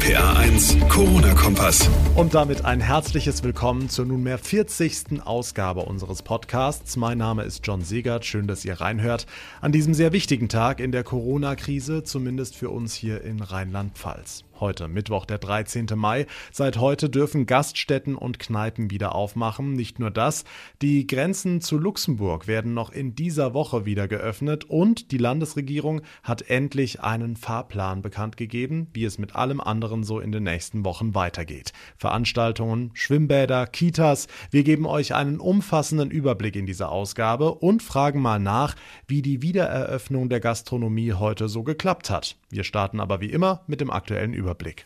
RPA 1, Corona-Kompass. Und damit ein herzliches Willkommen zur nunmehr 40. Ausgabe unseres Podcasts. Mein Name ist John Segert. Schön, dass ihr reinhört. An diesem sehr wichtigen Tag in der Corona-Krise, zumindest für uns hier in Rheinland-Pfalz. Heute, Mittwoch, der 13. Mai. Seit heute dürfen Gaststätten und Kneipen wieder aufmachen. Nicht nur das, die Grenzen zu Luxemburg werden noch in dieser Woche wieder geöffnet und die Landesregierung hat endlich einen Fahrplan bekannt gegeben, wie es mit allem anderen so in den nächsten Wochen weitergeht. Veranstaltungen, Schwimmbäder, Kitas. Wir geben euch einen umfassenden Überblick in dieser Ausgabe und fragen mal nach, wie die Wiedereröffnung der Gastronomie heute so geklappt hat. Wir starten aber wie immer mit dem aktuellen Überblick. Überblick.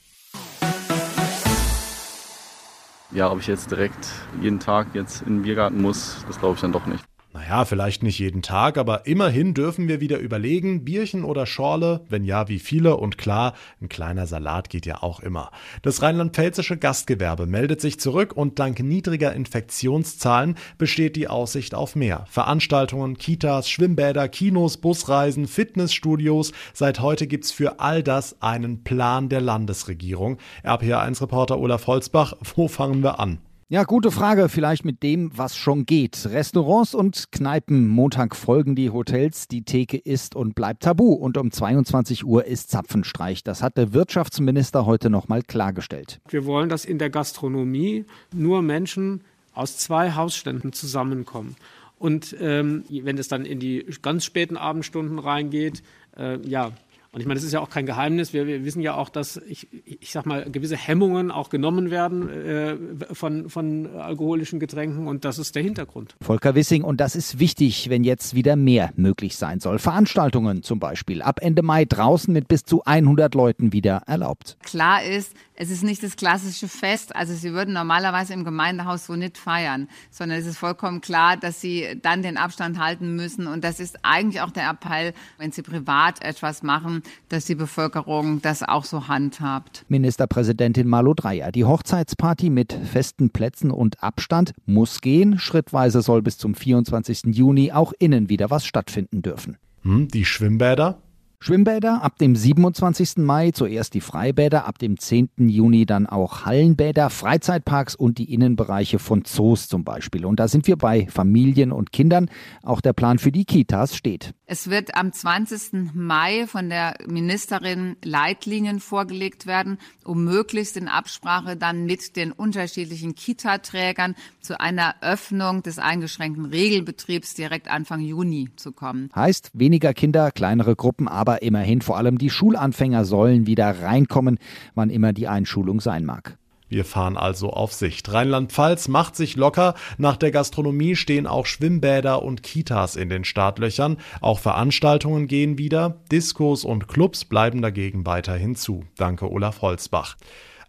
Ja, ob ich jetzt direkt jeden Tag jetzt in den Biergarten muss, das glaube ich dann doch nicht. Naja, vielleicht nicht jeden Tag, aber immerhin dürfen wir wieder überlegen, Bierchen oder Schorle, wenn ja, wie viele und klar, ein kleiner Salat geht ja auch immer. Das rheinland-pfälzische Gastgewerbe meldet sich zurück und dank niedriger Infektionszahlen besteht die Aussicht auf mehr. Veranstaltungen, Kitas, Schwimmbäder, Kinos, Busreisen, Fitnessstudios. Seit heute gibt's für all das einen Plan der Landesregierung. RPA1-Reporter Olaf Holzbach, wo fangen wir an? Ja, gute Frage. Vielleicht mit dem, was schon geht. Restaurants und Kneipen. Montag folgen die Hotels. Die Theke ist und bleibt tabu. Und um 22 Uhr ist Zapfenstreich. Das hat der Wirtschaftsminister heute nochmal klargestellt. Wir wollen, dass in der Gastronomie nur Menschen aus zwei Hausständen zusammenkommen. Und ähm, wenn es dann in die ganz späten Abendstunden reingeht, äh, ja, und ich meine, das ist ja auch kein Geheimnis. Wir, wir wissen ja auch, dass ich, ich sag mal, gewisse Hemmungen auch genommen werden äh, von, von alkoholischen Getränken und das ist der Hintergrund. Volker Wissing, und das ist wichtig, wenn jetzt wieder mehr möglich sein soll. Veranstaltungen zum Beispiel ab Ende Mai draußen mit bis zu 100 Leuten wieder erlaubt. Klar ist, es ist nicht das klassische Fest. Also Sie würden normalerweise im Gemeindehaus so nicht feiern, sondern es ist vollkommen klar, dass Sie dann den Abstand halten müssen. Und das ist eigentlich auch der Appell, wenn Sie privat etwas machen, dass die Bevölkerung das auch so handhabt. Ministerpräsidentin Malu Dreyer. Die Hochzeitsparty mit festen Plätzen und Abstand muss gehen. Schrittweise soll bis zum 24. Juni auch innen wieder was stattfinden dürfen. Hm, die Schwimmbäder? Schwimmbäder ab dem 27. Mai, zuerst die Freibäder, ab dem 10. Juni dann auch Hallenbäder, Freizeitparks und die Innenbereiche von Zoos zum Beispiel. Und da sind wir bei Familien und Kindern. Auch der Plan für die Kitas steht. Es wird am 20. Mai von der Ministerin Leitlinien vorgelegt werden, um möglichst in Absprache dann mit den unterschiedlichen Kita-Trägern zu einer Öffnung des eingeschränkten Regelbetriebs direkt Anfang Juni zu kommen. Heißt weniger Kinder, kleinere Gruppen, aber aber immerhin vor allem die Schulanfänger sollen wieder reinkommen, wann immer die Einschulung sein mag. Wir fahren also auf Sicht. Rheinland-Pfalz macht sich locker. Nach der Gastronomie stehen auch Schwimmbäder und Kitas in den Startlöchern. Auch Veranstaltungen gehen wieder. Diskos und Clubs bleiben dagegen weiterhin zu. Danke Olaf Holzbach.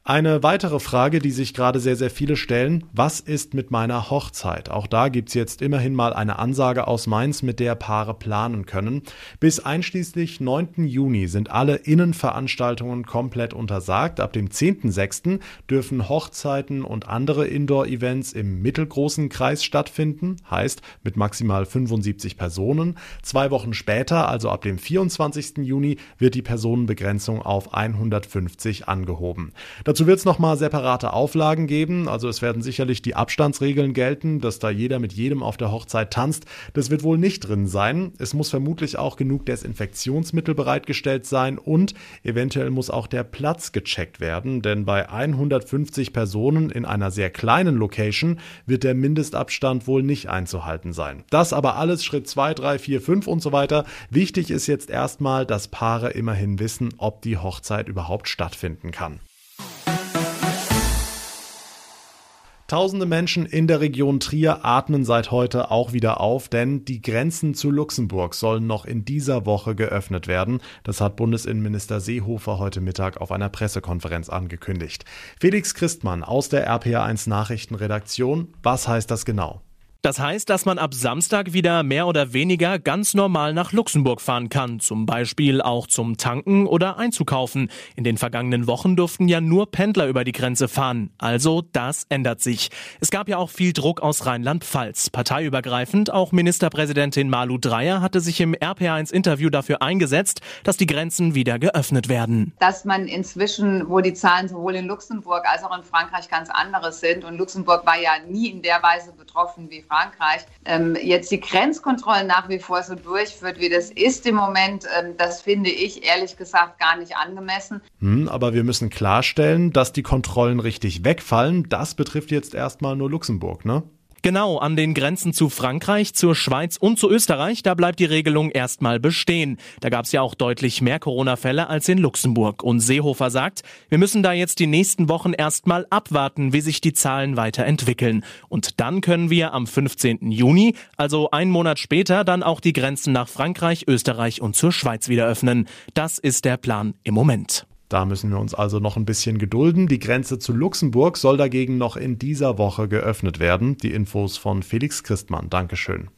Eine weitere Frage, die sich gerade sehr, sehr viele stellen, was ist mit meiner Hochzeit? Auch da gibt's jetzt immerhin mal eine Ansage aus Mainz, mit der Paare planen können. Bis einschließlich 9. Juni sind alle Innenveranstaltungen komplett untersagt. Ab dem 10.6. dürfen Hochzeiten und andere Indoor-Events im mittelgroßen Kreis stattfinden, heißt mit maximal 75 Personen. Zwei Wochen später, also ab dem 24. Juni, wird die Personenbegrenzung auf 150 angehoben. Dazu wird es nochmal separate Auflagen geben. Also es werden sicherlich die Abstandsregeln gelten, dass da jeder mit jedem auf der Hochzeit tanzt. Das wird wohl nicht drin sein. Es muss vermutlich auch genug Desinfektionsmittel bereitgestellt sein und eventuell muss auch der Platz gecheckt werden, denn bei 150 Personen in einer sehr kleinen Location wird der Mindestabstand wohl nicht einzuhalten sein. Das aber alles Schritt 2, 3, 4, 5 und so weiter. Wichtig ist jetzt erstmal, dass Paare immerhin wissen, ob die Hochzeit überhaupt stattfinden kann. Tausende Menschen in der Region Trier atmen seit heute auch wieder auf, denn die Grenzen zu Luxemburg sollen noch in dieser Woche geöffnet werden. Das hat Bundesinnenminister Seehofer heute Mittag auf einer Pressekonferenz angekündigt. Felix Christmann aus der RPA1 Nachrichtenredaktion. Was heißt das genau? Das heißt, dass man ab Samstag wieder mehr oder weniger ganz normal nach Luxemburg fahren kann, zum Beispiel auch zum Tanken oder einzukaufen. In den vergangenen Wochen durften ja nur Pendler über die Grenze fahren. Also das ändert sich. Es gab ja auch viel Druck aus Rheinland-Pfalz. Parteiübergreifend, auch Ministerpräsidentin Malu Dreyer hatte sich im RPA1-Interview dafür eingesetzt, dass die Grenzen wieder geöffnet werden. Dass man inzwischen, wo die Zahlen sowohl in Luxemburg als auch in Frankreich ganz anderes sind und Luxemburg war ja nie in der Weise betroffen wie Frankreich, Frankreich ähm, jetzt die Grenzkontrollen nach wie vor so durchführt, wie das ist im Moment, ähm, das finde ich ehrlich gesagt gar nicht angemessen. Hm, aber wir müssen klarstellen, dass die Kontrollen richtig wegfallen. Das betrifft jetzt erstmal nur Luxemburg, ne? Genau, an den Grenzen zu Frankreich, zur Schweiz und zu Österreich, da bleibt die Regelung erstmal bestehen. Da gab es ja auch deutlich mehr Corona-Fälle als in Luxemburg. Und Seehofer sagt, wir müssen da jetzt die nächsten Wochen erstmal abwarten, wie sich die Zahlen weiterentwickeln. Und dann können wir am 15. Juni, also einen Monat später, dann auch die Grenzen nach Frankreich, Österreich und zur Schweiz wieder öffnen. Das ist der Plan im Moment. Da müssen wir uns also noch ein bisschen gedulden. Die Grenze zu Luxemburg soll dagegen noch in dieser Woche geöffnet werden. Die Infos von Felix Christmann. Dankeschön.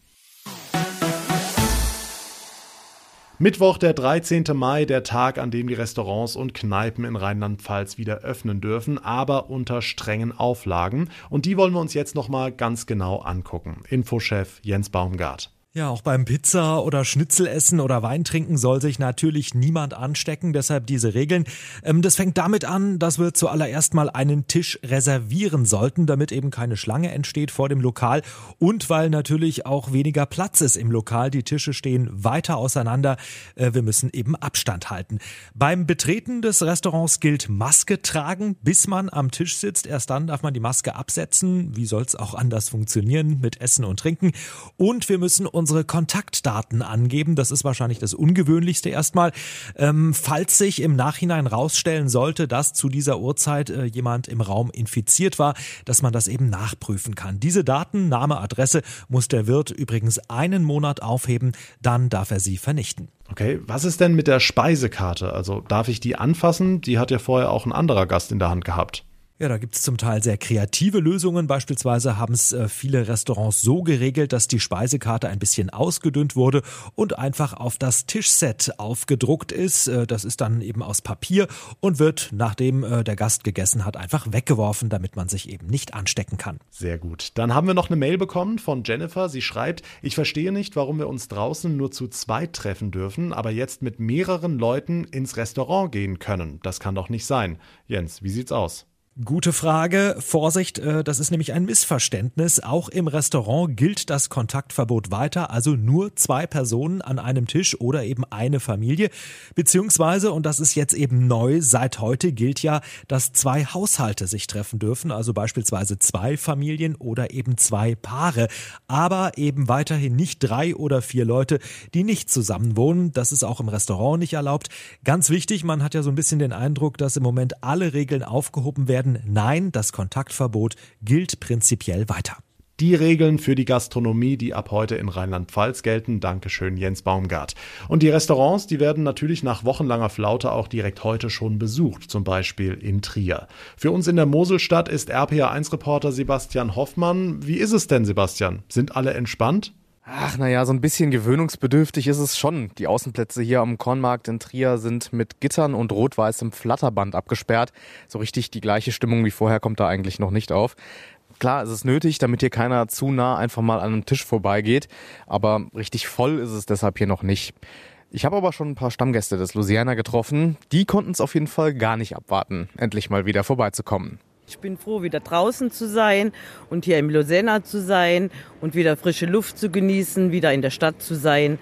Mittwoch, der 13. Mai, der Tag, an dem die Restaurants und Kneipen in Rheinland-Pfalz wieder öffnen dürfen, aber unter strengen Auflagen. Und die wollen wir uns jetzt nochmal ganz genau angucken. Infochef Jens Baumgart. Ja, auch beim Pizza- oder Schnitzelessen oder Weintrinken soll sich natürlich niemand anstecken, deshalb diese Regeln. Ähm, das fängt damit an, dass wir zuallererst mal einen Tisch reservieren sollten, damit eben keine Schlange entsteht vor dem Lokal und weil natürlich auch weniger Platz ist im Lokal. Die Tische stehen weiter auseinander. Äh, wir müssen eben Abstand halten. Beim Betreten des Restaurants gilt Maske tragen, bis man am Tisch sitzt. Erst dann darf man die Maske absetzen. Wie soll es auch anders funktionieren mit Essen und Trinken? Und wir müssen uns unsere Kontaktdaten angeben. Das ist wahrscheinlich das Ungewöhnlichste erstmal. Ähm, falls sich im Nachhinein rausstellen sollte, dass zu dieser Uhrzeit äh, jemand im Raum infiziert war, dass man das eben nachprüfen kann. Diese Daten, Name, Adresse muss der Wirt übrigens einen Monat aufheben, dann darf er sie vernichten. Okay, was ist denn mit der Speisekarte? Also darf ich die anfassen? Die hat ja vorher auch ein anderer Gast in der Hand gehabt. Ja, da gibt's zum Teil sehr kreative Lösungen. Beispielsweise haben es äh, viele Restaurants so geregelt, dass die Speisekarte ein bisschen ausgedünnt wurde und einfach auf das Tischset aufgedruckt ist. Äh, das ist dann eben aus Papier und wird, nachdem äh, der Gast gegessen hat, einfach weggeworfen, damit man sich eben nicht anstecken kann. Sehr gut. Dann haben wir noch eine Mail bekommen von Jennifer. Sie schreibt, ich verstehe nicht, warum wir uns draußen nur zu zweit treffen dürfen, aber jetzt mit mehreren Leuten ins Restaurant gehen können. Das kann doch nicht sein. Jens, wie sieht's aus? Gute Frage. Vorsicht, äh, das ist nämlich ein Missverständnis. Auch im Restaurant gilt das Kontaktverbot weiter, also nur zwei Personen an einem Tisch oder eben eine Familie. Beziehungsweise, und das ist jetzt eben neu, seit heute gilt ja, dass zwei Haushalte sich treffen dürfen, also beispielsweise zwei Familien oder eben zwei Paare. Aber eben weiterhin nicht drei oder vier Leute, die nicht zusammen wohnen. Das ist auch im Restaurant nicht erlaubt. Ganz wichtig, man hat ja so ein bisschen den Eindruck, dass im Moment alle Regeln aufgehoben werden werden, nein, das Kontaktverbot gilt prinzipiell weiter. Die Regeln für die Gastronomie, die ab heute in Rheinland-Pfalz gelten. Dankeschön, Jens Baumgart. Und die Restaurants, die werden natürlich nach wochenlanger Flaute auch direkt heute schon besucht, zum Beispiel in Trier. Für uns in der Moselstadt ist RPA1-Reporter Sebastian Hoffmann. Wie ist es denn, Sebastian? Sind alle entspannt? Ach, naja, so ein bisschen gewöhnungsbedürftig ist es schon. Die Außenplätze hier am Kornmarkt in Trier sind mit Gittern und rot-weißem Flatterband abgesperrt. So richtig die gleiche Stimmung wie vorher kommt da eigentlich noch nicht auf. Klar, es ist nötig, damit hier keiner zu nah einfach mal an einem Tisch vorbeigeht, aber richtig voll ist es deshalb hier noch nicht. Ich habe aber schon ein paar Stammgäste des Louisiana getroffen. Die konnten es auf jeden Fall gar nicht abwarten, endlich mal wieder vorbeizukommen. Ich bin froh, wieder draußen zu sein und hier im Lausanne zu sein und wieder frische Luft zu genießen, wieder in der Stadt zu sein.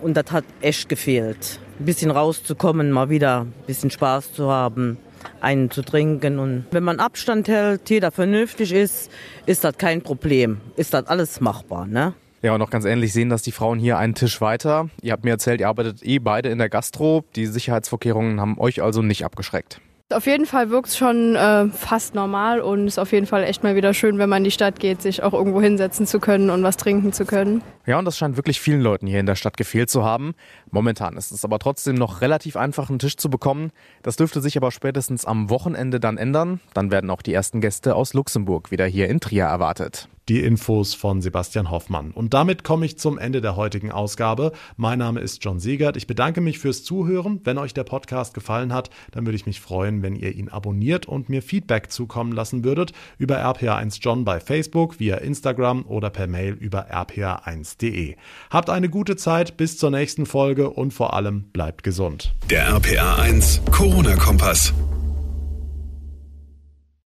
Und das hat echt gefehlt. Ein bisschen rauszukommen, mal wieder ein bisschen Spaß zu haben, einen zu trinken. Und wenn man Abstand hält, jeder vernünftig ist, ist das kein Problem. Ist das alles machbar, ne? Ja, und noch ganz ähnlich sehen das die Frauen hier einen Tisch weiter. Ihr habt mir erzählt, ihr arbeitet eh beide in der Gastro. Die Sicherheitsvorkehrungen haben euch also nicht abgeschreckt. Auf jeden Fall wirkt es schon äh, fast normal und ist auf jeden Fall echt mal wieder schön, wenn man in die Stadt geht, sich auch irgendwo hinsetzen zu können und was trinken zu können. Ja, und das scheint wirklich vielen Leuten hier in der Stadt gefehlt zu haben. Momentan ist es aber trotzdem noch relativ einfach, einen Tisch zu bekommen. Das dürfte sich aber spätestens am Wochenende dann ändern. Dann werden auch die ersten Gäste aus Luxemburg wieder hier in Trier erwartet. Die Infos von Sebastian Hoffmann. Und damit komme ich zum Ende der heutigen Ausgabe. Mein Name ist John Siegert. Ich bedanke mich fürs Zuhören. Wenn euch der Podcast gefallen hat, dann würde ich mich freuen, wenn ihr ihn abonniert und mir Feedback zukommen lassen würdet über RPA1 John bei Facebook, via Instagram oder per Mail über rpa1.de. Habt eine gute Zeit, bis zur nächsten Folge und vor allem bleibt gesund. Der RPA1 Corona-Kompass.